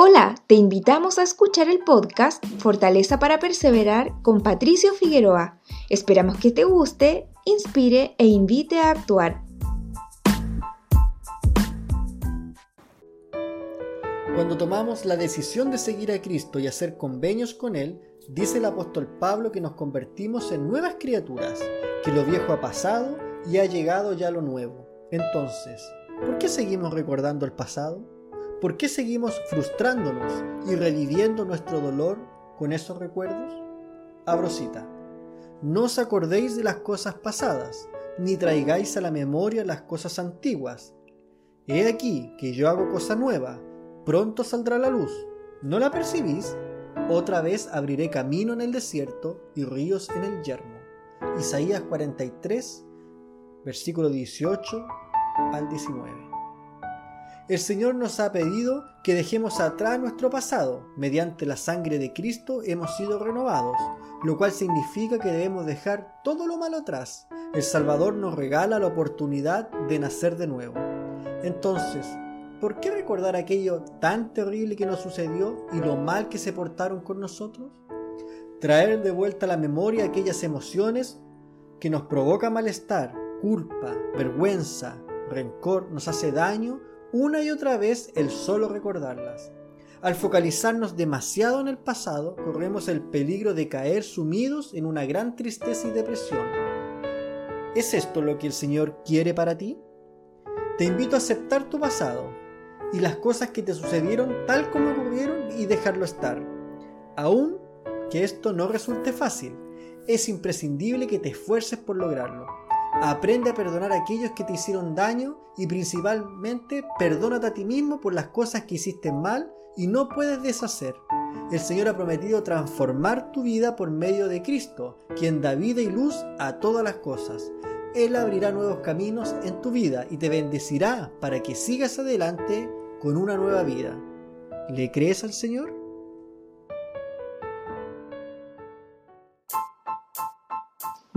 Hola, te invitamos a escuchar el podcast Fortaleza para Perseverar con Patricio Figueroa. Esperamos que te guste, inspire e invite a actuar. Cuando tomamos la decisión de seguir a Cristo y hacer convenios con Él, dice el apóstol Pablo que nos convertimos en nuevas criaturas, que lo viejo ha pasado y ha llegado ya lo nuevo. Entonces, ¿por qué seguimos recordando el pasado? ¿Por qué seguimos frustrándonos y reviviendo nuestro dolor con esos recuerdos? Abro cita. No os acordéis de las cosas pasadas, ni traigáis a la memoria las cosas antiguas. He aquí que yo hago cosa nueva, pronto saldrá la luz. ¿No la percibís? Otra vez abriré camino en el desierto y ríos en el yermo. Isaías 43, versículo 18 al 19 el Señor nos ha pedido que dejemos atrás nuestro pasado. Mediante la sangre de Cristo hemos sido renovados, lo cual significa que debemos dejar todo lo malo atrás. El Salvador nos regala la oportunidad de nacer de nuevo. Entonces, ¿por qué recordar aquello tan terrible que nos sucedió y lo mal que se portaron con nosotros? Traer de vuelta a la memoria aquellas emociones que nos provocan malestar, culpa, vergüenza, rencor, nos hace daño una y otra vez el solo recordarlas. Al focalizarnos demasiado en el pasado, corremos el peligro de caer sumidos en una gran tristeza y depresión. ¿Es esto lo que el Señor quiere para ti? Te invito a aceptar tu pasado y las cosas que te sucedieron tal como ocurrieron y dejarlo estar. Aún que esto no resulte fácil, es imprescindible que te esfuerces por lograrlo. Aprende a perdonar a aquellos que te hicieron daño y principalmente perdónate a ti mismo por las cosas que hiciste mal y no puedes deshacer. El Señor ha prometido transformar tu vida por medio de Cristo, quien da vida y luz a todas las cosas. Él abrirá nuevos caminos en tu vida y te bendecirá para que sigas adelante con una nueva vida. ¿Le crees al Señor?